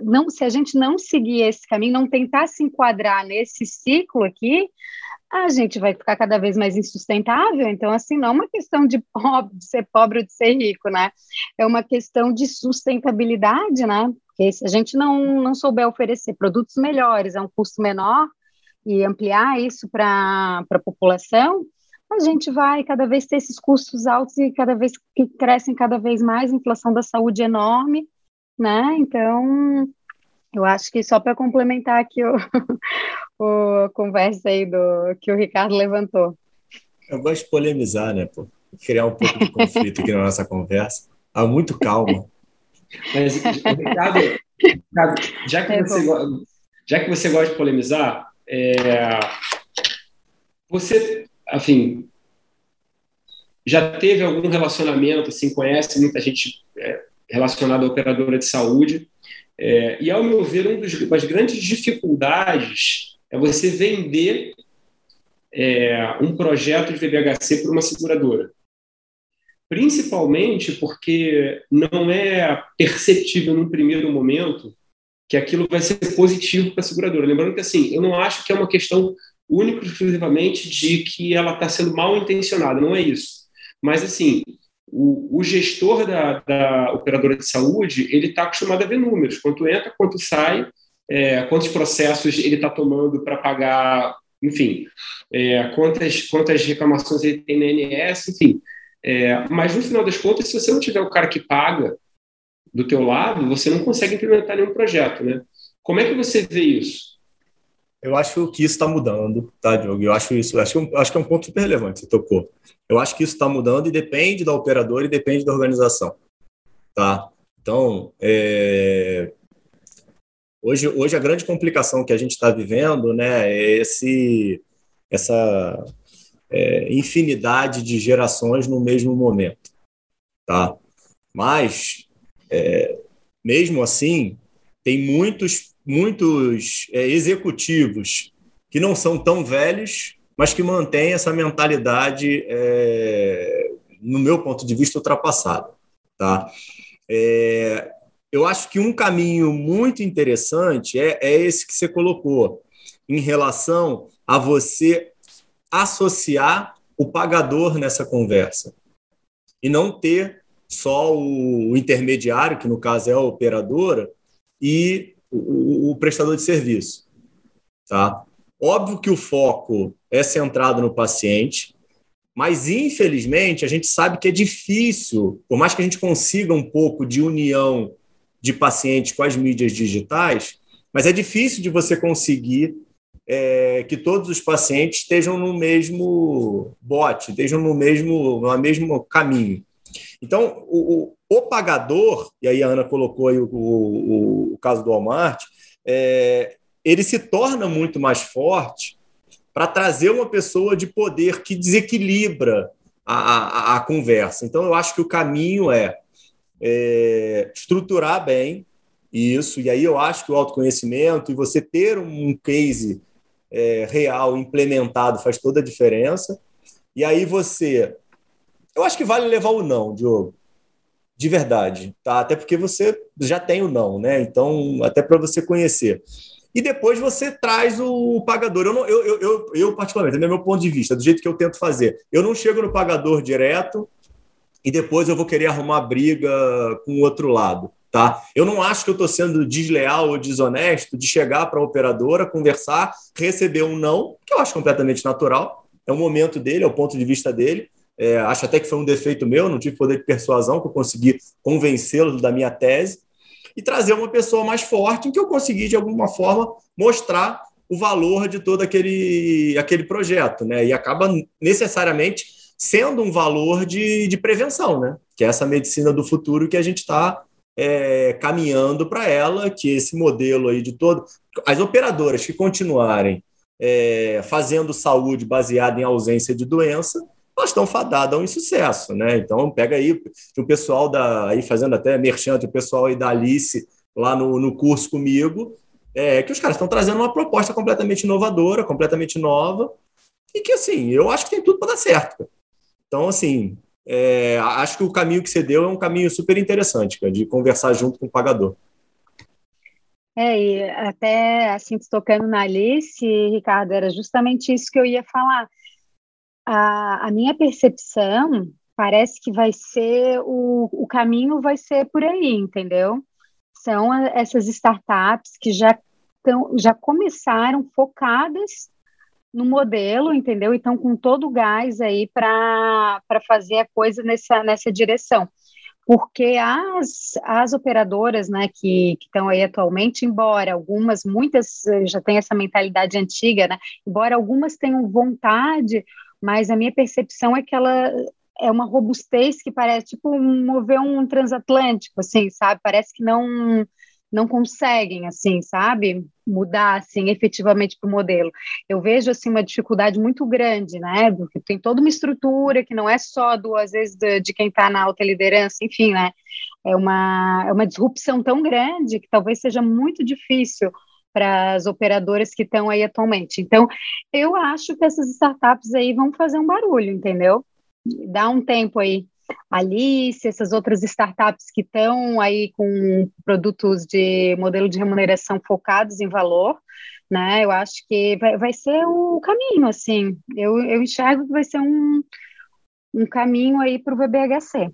não, se a gente não seguir esse caminho, não tentar se enquadrar nesse ciclo aqui, a gente vai ficar cada vez mais insustentável. Então, assim, não é uma questão de, pobre, de ser pobre ou de ser rico, né? É uma questão de sustentabilidade, né? Porque se a gente não, não souber oferecer produtos melhores a um custo menor e ampliar isso para a população, a gente vai cada vez ter esses custos altos e cada vez que crescem cada vez mais, inflação da saúde é enorme, né? Então, eu acho que só para complementar aqui o, o conversa aí do que o Ricardo levantou. Eu gosto de polemizar, né, pô? Criar um pouco de conflito aqui na nossa conversa. Ah, muito calma. Mas, Ricardo, Ricardo já, que é você, já que você gosta de polemizar, é, você, enfim, já teve algum relacionamento, assim, conhece muita gente é, relacionada à operadora de saúde, é, e, ao meu ver, uma das grandes dificuldades é você vender é, um projeto de VBHC para uma seguradora. Principalmente porque não é perceptível num primeiro momento que aquilo vai ser positivo para a seguradora. Lembrando que, assim, eu não acho que é uma questão única exclusivamente de que ela está sendo mal intencionada, não é isso. Mas, assim, o, o gestor da, da, operadora de saúde ele está acostumado a ver números, quanto entra, quanto sai, é, quantos processos ele está tomando para pagar, enfim, é, quantas, quantas reclamações ele tem na ANS, enfim. É, mas no final das contas, se você não tiver o cara que paga do teu lado, você não consegue implementar nenhum projeto, né? Como é que você vê isso? Eu acho que isso está mudando, tá, Diogo? Eu acho isso, acho que, acho que é um ponto super relevante, você tocou. Eu acho que isso está mudando e depende da operadora e depende da organização, tá? Então, é... hoje, hoje a grande complicação que a gente está vivendo, né, é esse, essa é, infinidade de gerações no mesmo momento, tá? Mas, é, mesmo assim, tem muitos muitos é, executivos que não são tão velhos, mas que mantêm essa mentalidade, é, no meu ponto de vista, ultrapassada. Tá? É, eu acho que um caminho muito interessante é, é esse que você colocou, em relação a você associar o pagador nessa conversa e não ter só o intermediário, que no caso é a operadora, e o, o prestador de serviço. Tá? Óbvio que o foco é centrado no paciente, mas infelizmente a gente sabe que é difícil, por mais que a gente consiga um pouco de união de pacientes com as mídias digitais, mas é difícil de você conseguir é, que todos os pacientes estejam no mesmo bote, estejam no mesmo, no mesmo caminho. Então, o, o pagador, e aí a Ana colocou aí o, o, o caso do Walmart, é, ele se torna muito mais forte para trazer uma pessoa de poder que desequilibra a, a, a, conversa. Então, eu acho que o caminho é, é estruturar bem isso, e aí eu acho que o autoconhecimento e você ter um case é, real implementado faz toda a diferença. E aí você. Eu acho que vale levar o não, Diogo de verdade, tá? Até porque você já tem o não, né? Então, até para você conhecer. E depois você traz o pagador. Eu, não, eu, eu, eu, eu, particularmente, é meu ponto de vista, do jeito que eu tento fazer. Eu não chego no pagador direto e depois eu vou querer arrumar briga com o outro lado. Tá? Eu não acho que eu estou sendo desleal ou desonesto de chegar para a operadora, conversar, receber um não, que eu acho completamente natural. É o momento dele, é o ponto de vista dele. É, acho até que foi um defeito meu, não tive poder de persuasão, que eu consegui convencê-lo da minha tese, e trazer uma pessoa mais forte, em que eu consegui, de alguma forma, mostrar o valor de todo aquele, aquele projeto, né? E acaba necessariamente sendo um valor de, de prevenção, né? Que é essa medicina do futuro que a gente está é, caminhando para ela, que esse modelo aí de todo. As operadoras que continuarem é, fazendo saúde baseada em ausência de doença, elas estão fadadas um insucesso, né? Então, pega aí o pessoal da, aí fazendo até merchante, o pessoal aí da Alice lá no, no curso comigo, é que os caras estão trazendo uma proposta completamente inovadora, completamente nova, e que, assim, eu acho que tem tudo para dar certo. Então, assim, é, acho que o caminho que você deu é um caminho super interessante, cara, de conversar junto com o pagador. É, e até assim, tocando na Alice, Ricardo, era justamente isso que eu ia falar a, a minha percepção parece que vai ser o, o caminho vai ser por aí, entendeu? São essas startups que já tão, já começaram focadas no modelo, entendeu? Então, com todo o gás aí para fazer a coisa nessa, nessa direção. Porque as, as operadoras né, que estão aí atualmente, embora algumas, muitas eh, já têm essa mentalidade antiga, né, embora algumas tenham vontade mas a minha percepção é que ela é uma robustez que parece tipo mover um transatlântico, assim, sabe? Parece que não não conseguem, assim, sabe, mudar, assim, efetivamente para o modelo. Eu vejo, assim, uma dificuldade muito grande, né, porque tem toda uma estrutura que não é só, do, às vezes, de, de quem está na alta liderança, enfim, né, é uma, é uma disrupção tão grande que talvez seja muito difícil para as operadoras que estão aí atualmente. Então, eu acho que essas startups aí vão fazer um barulho, entendeu? Dá um tempo aí. Alice, essas outras startups que estão aí com produtos de modelo de remuneração focados em valor, né? Eu acho que vai, vai ser o caminho, assim. Eu, eu enxergo que vai ser um, um caminho aí para o VBHC.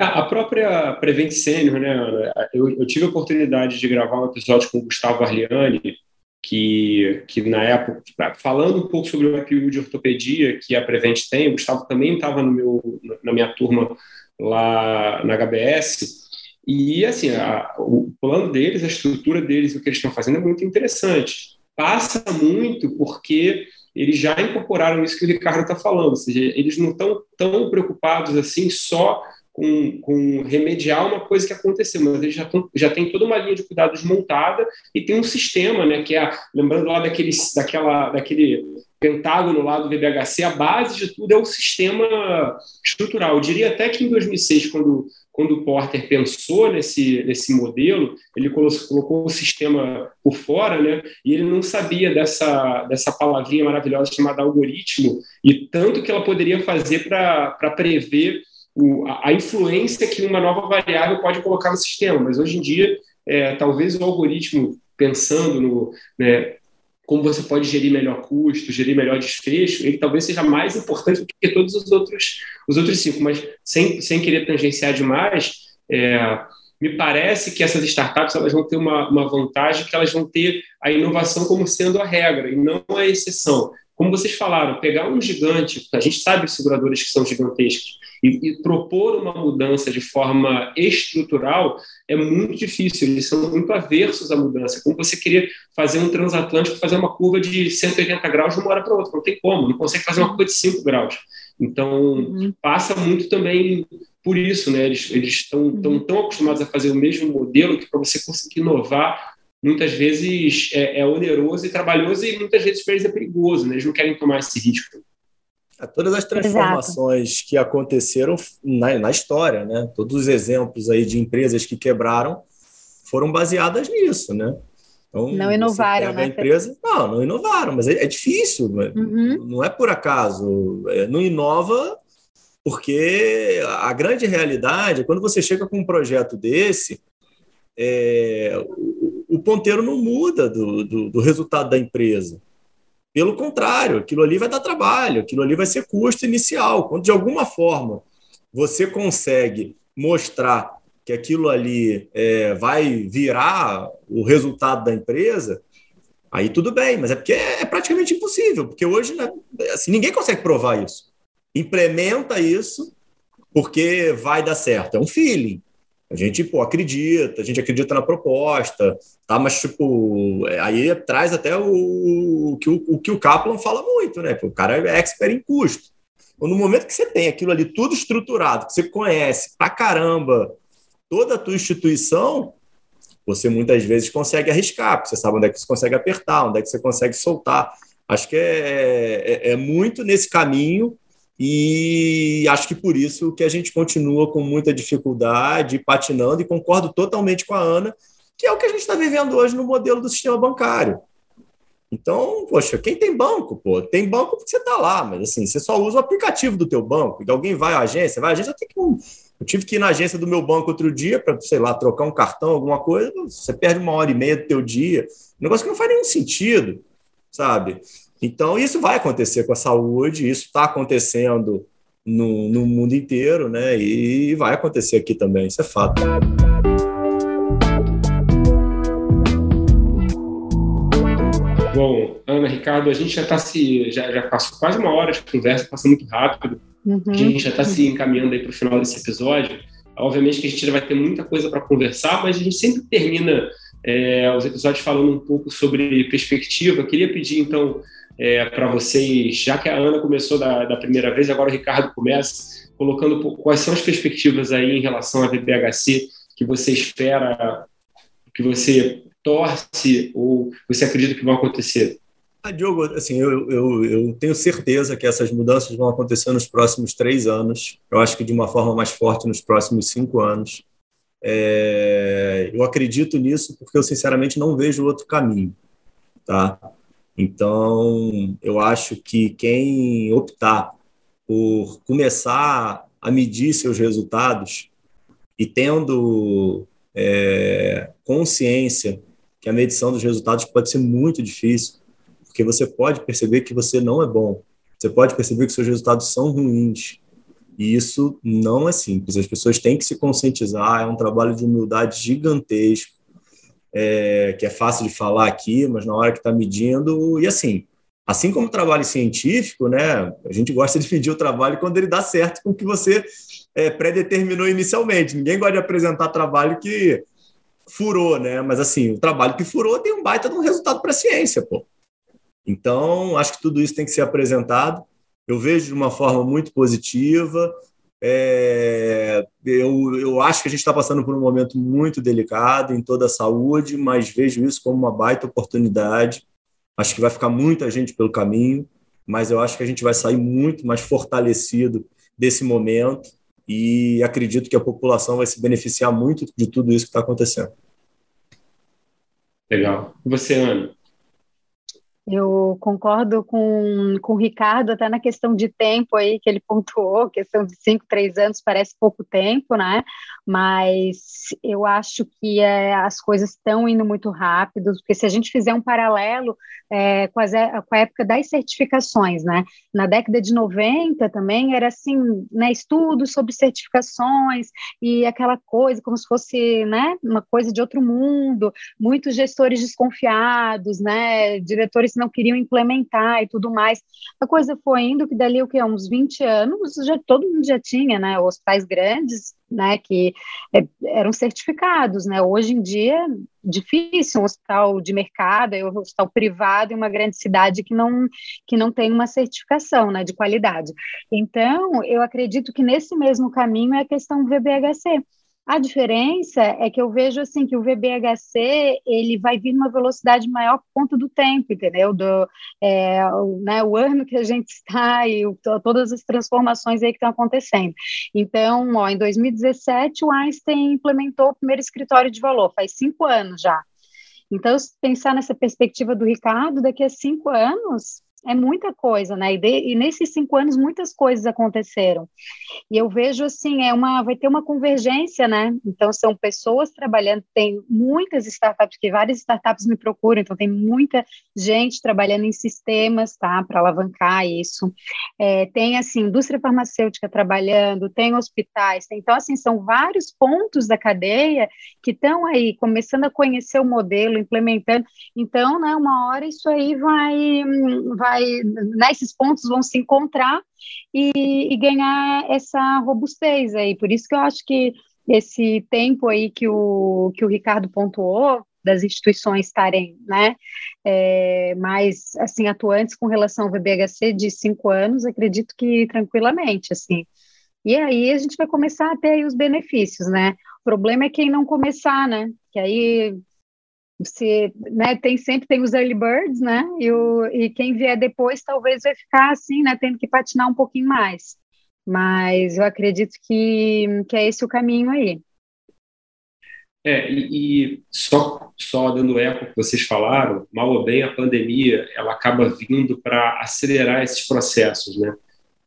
A própria Prevent Senior, né, Ana? Eu, eu, tive a oportunidade de gravar um episódio com o Gustavo Arliani, que, que na época, falando um pouco sobre o IPU de ortopedia que a Prevent tem, o Gustavo também estava na minha turma lá na HBS, e assim, a, o plano deles, a estrutura deles, o que eles estão fazendo é muito interessante. Passa muito porque eles já incorporaram isso que o Ricardo está falando, ou seja, eles não estão tão preocupados assim só com, com, remediar uma coisa que aconteceu, mas eles já, tão, já tem toda uma linha de cuidados montada e tem um sistema, né, que é, lembrando lá daquele, daquela, daquele pentágono lá do VBHC, a base de tudo é o sistema estrutural. Eu diria até que em 2006, quando, quando o Porter pensou nesse, nesse modelo, ele colocou, o sistema por fora, né, e ele não sabia dessa, dessa palavrinha maravilhosa chamada algoritmo, e tanto que ela poderia fazer para prever o, a influência que uma nova variável pode colocar no sistema. Mas hoje em dia, é, talvez o algoritmo, pensando no. Né, como você pode gerir melhor custo, gerir melhor desfecho, ele talvez seja mais importante do que todos os outros, os outros cinco. Mas sem, sem querer tangenciar demais, é, me parece que essas startups elas vão ter uma, uma vantagem que elas vão ter a inovação como sendo a regra e não a exceção como vocês falaram, pegar um gigante, a gente sabe os seguradores que são gigantescos, e, e, propor uma mudança de forma estrutural é muito difícil, eles são muito aversos à mudança. Como você querer fazer um transatlântico, fazer uma curva de 180 graus de uma hora para outra, não tem como, não consegue fazer uma curva de 5 graus. Então, uhum. passa muito também por isso, né? Eles estão uhum. tão, tão acostumados a fazer o mesmo modelo que para você conseguir inovar, muitas vezes é, é, oneroso e trabalhoso e muitas vezes para eles é perigoso, né? Eles não querem tomar esse risco. É, todas as transformações Exato. que aconteceram na, na, história, né? Todos os exemplos aí de empresas que quebraram foram baseadas nisso, né? Então, não inovaram, né? Empresa, não, não inovaram, mas é, é difícil, uhum. não é por acaso. É, não inova porque a grande realidade é quando você chega com um projeto desse, é, o, o, ponteiro não muda do, do, do resultado da empresa. Pelo contrário, aquilo ali vai dar trabalho, aquilo ali vai ser custo inicial. Quando de alguma forma você consegue mostrar que aquilo ali é, vai virar o resultado da empresa, aí tudo bem, mas é porque é, é praticamente impossível, porque hoje né, assim, ninguém consegue provar isso. Implementa isso porque vai dar certo. É um feeling. A gente, pô, acredita, a gente acredita na proposta, tá? Mas, tipo, é, aí traz até o, o, que, o, o que o Kaplan fala muito, né? O cara é expert em custo. Então, no momento que você tem aquilo ali tudo estruturado, que você conhece pra caramba toda a tua instituição, você muitas vezes consegue arriscar, você sabe onde é que você consegue apertar, onde é que você consegue soltar. Acho que é, é, é muito nesse caminho e acho que por isso que a gente continua com muita dificuldade, patinando, e concordo totalmente com a Ana, que é o que a gente está vivendo hoje no modelo do sistema bancário. Então, poxa, quem tem banco, pô, tem banco porque você está lá, mas assim, você só usa o aplicativo do teu banco, e alguém vai à agência, vai à agência, eu, que, eu tive que ir na agência do meu banco outro dia para, sei lá, trocar um cartão, alguma coisa, você perde uma hora e meia do teu dia, um negócio que não faz nenhum sentido, sabe? Então, isso vai acontecer com a saúde, isso está acontecendo no, no, mundo inteiro, né? E vai acontecer aqui também, isso é fato. Bom, Ana, Ricardo, a gente já está se. Já, já passou quase uma hora de conversa, passa muito rápido. Uhum. A gente já está se encaminhando aí para o final desse episódio. Obviamente que a gente ainda vai ter muita coisa para conversar, mas a gente sempre termina é, os episódios falando um pouco sobre perspectiva. Eu queria pedir, então, é, para vocês, já que a Ana começou da, da, primeira vez, agora o Ricardo começa, colocando quais são as perspectivas aí em relação à VBHC que você espera, que você torce ou você acredita que vão acontecer? Ah, Diogo, assim, eu, eu, eu, tenho certeza que essas mudanças vão acontecer nos próximos três anos. Eu acho que de uma forma mais forte nos próximos cinco anos. É, eu acredito nisso porque eu sinceramente não vejo outro caminho, tá? Então, eu acho que quem optar por começar a medir seus resultados e tendo é, consciência que a medição dos resultados pode ser muito difícil, porque você pode perceber que você não é bom, você pode perceber que seus resultados são ruins. E isso não é simples. As pessoas têm que se conscientizar. É um trabalho de humildade gigantesco é, que é fácil de falar aqui, mas na hora que está medindo, e assim, assim como o trabalho científico, né, a gente gosta de medir o trabalho quando ele dá certo com o que você é, predeterminou inicialmente. Ninguém gosta de apresentar trabalho que furou, né? Mas assim, o trabalho que furou tem um baita de um resultado para a ciência, pô. Então, acho que tudo isso tem que ser apresentado. Eu vejo de uma forma muito positiva. É, eu, eu acho que a gente está passando por um momento muito delicado em toda a saúde, mas vejo isso como uma baita oportunidade. Acho que vai ficar muita gente pelo caminho, mas eu acho que a gente vai sair muito mais fortalecido desse momento e acredito que a população vai se beneficiar muito de tudo isso que está acontecendo. Legal. E você, Ana? Eu concordo com, com o Ricardo, até na questão de tempo aí que ele pontuou, questão de cinco, três anos parece pouco tempo, né? Mas eu acho que é, as coisas estão indo muito rápido, porque se a gente fizer um paralelo é, com, as, com a época das certificações, né? Na década de 90 também era assim, né? Estudos sobre certificações e aquela coisa como se fosse, né? Uma coisa de outro mundo, muitos gestores desconfiados, né? Diretores não queriam implementar e tudo mais. A coisa foi indo que dali o que uns 20 anos já todo mundo já tinha, né, hospitais grandes, né, que é, eram certificados, né? Hoje em dia difícil um hospital de mercado, um hospital privado em uma grande cidade que não que não tem uma certificação, né, de qualidade. Então, eu acredito que nesse mesmo caminho é a questão do VBHC a diferença é que eu vejo assim que o VBHC ele vai vir numa velocidade maior por conta do tempo, entendeu? Do, é, o, né, o ano que a gente está e o, todas as transformações aí que estão acontecendo. Então, ó, em 2017 o Einstein implementou o primeiro escritório de valor, faz cinco anos já. Então, se pensar nessa perspectiva do Ricardo, daqui a cinco anos é muita coisa, né? E, de, e, nesses cinco anos muitas coisas aconteceram. E eu vejo assim, é uma, vai ter uma convergência, né? Então são pessoas trabalhando, tem muitas startups, que várias startups me procuram, então tem muita gente trabalhando em sistemas, tá? Para alavancar isso. É, tem assim, indústria farmacêutica trabalhando, tem hospitais, tem, então assim, são vários pontos da cadeia que estão aí começando a conhecer o modelo, implementando. Então, né, uma hora isso aí vai, vai vai, né, pontos vão se encontrar e, e ganhar essa robustez aí. Por isso que eu acho que esse tempo aí que o, que o Ricardo pontuou, das instituições estarem né, é, mais assim atuantes com relação ao VBHC de cinco anos, acredito que tranquilamente, assim. E aí a gente vai começar a ter os benefícios, né? O problema é quem não começar, né? Que aí você, né, tem sempre tem os early birds, né, e, o, e quem vier depois talvez vai ficar assim, né, tendo que patinar um pouquinho mais. Mas eu acredito que, que é esse o caminho aí. É, e, e só, só dando eco que vocês falaram, mal ou bem a pandemia, ela acaba vindo para acelerar esses processos, né?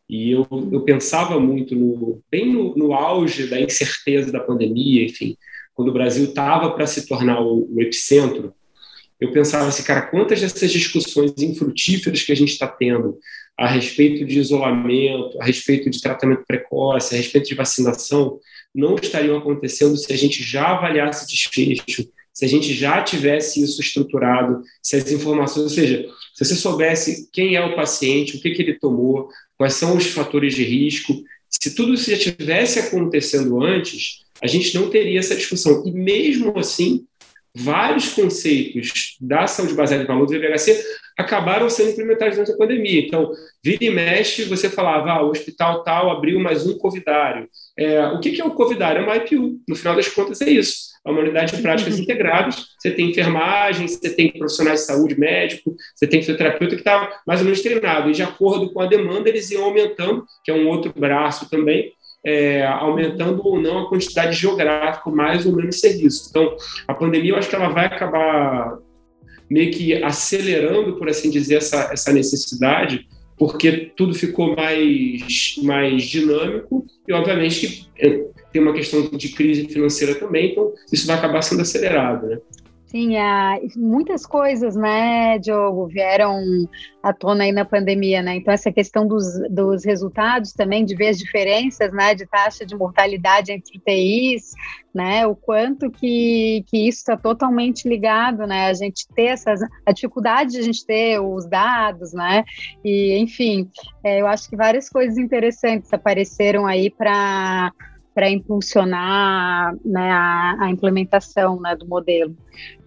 E eu, eu pensava muito no, bem no, no auge da incerteza da pandemia, enfim, quando o Brasil estava para se tornar o, o, epicentro, eu pensava assim, cara, quantas dessas discussões infrutíferas que a gente está tendo a respeito de isolamento, a respeito de tratamento precoce, a respeito de vacinação, não estariam acontecendo se a gente já avaliasse desfecho, se a gente já tivesse isso estruturado, se as informações, ou seja, se você soubesse quem é o paciente, o que, que ele tomou, quais são os fatores de risco, se tudo isso já tivesse acontecendo antes, a gente não teria essa discussão. E mesmo assim, vários conceitos da saúde baseada em valor do VBHC acabaram sendo implementados durante a pandemia. Então, vira e mexe, você falava, ah, o hospital tal abriu mais um covidário. É, o que, que é o covidário? É uma IPU. No final das contas, é isso. É uma unidade de práticas integradas. Você tem enfermagem, você tem profissionais de saúde, médico, você tem fisioterapeuta que está mais ou menos treinado. E de acordo com a demanda, eles iam aumentando, que é um outro braço também, é, aumentando ou não a quantidade geográfica, mais ou menos serviço. Então, a pandemia, eu acho que ela vai acabar meio que acelerando, por assim dizer, essa, essa necessidade, porque tudo ficou mais, mais dinâmico e, obviamente, que tem uma questão de crise financeira também, então isso vai acabar sendo acelerado, né? Sim, há muitas coisas, né, Diogo, vieram à tona aí na pandemia, né? Então, essa questão dos, dos resultados também, de ver as diferenças, né, de taxa de mortalidade entre UTIs, né, o quanto que, que isso está totalmente ligado, né, a gente ter essas, a dificuldade de a gente ter os dados, né, e, enfim, é, eu acho que várias coisas interessantes apareceram aí para para impulsionar né, a, a, implementação né, do modelo.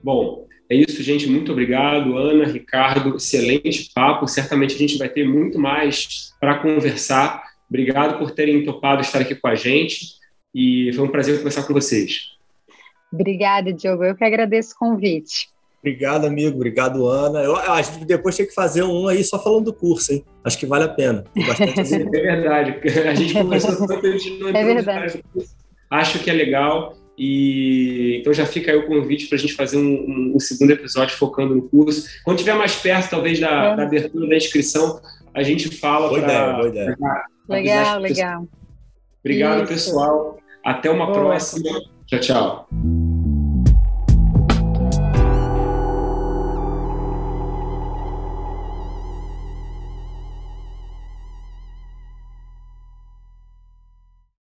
Bom, é isso, gente. Muito obrigado, Ana, Ricardo. Excelente papo. Certamente a gente vai ter muito mais para conversar. Obrigado por terem topado estar aqui com a gente e foi um prazer conversar com vocês. Obrigada, Diogo. Eu que agradeço o convite. Obrigado, amigo. Obrigado, Ana. Eu, a gente depois tem que fazer um aí só falando do curso, hein? Acho que vale a pena. é verdade. A gente conversou tanto, a gente não É verdade. Acho que é legal. E então já fica aí o convite para a gente fazer um, um, um, segundo episódio focando no curso. Quando tiver mais perto, talvez, da, é. da abertura da inscrição, a gente fala. Boa pra, ideia, boa ideia. Pra, pra legal, legal. Obrigado, Isso. pessoal. Até uma boa. próxima. Tchau, tchau.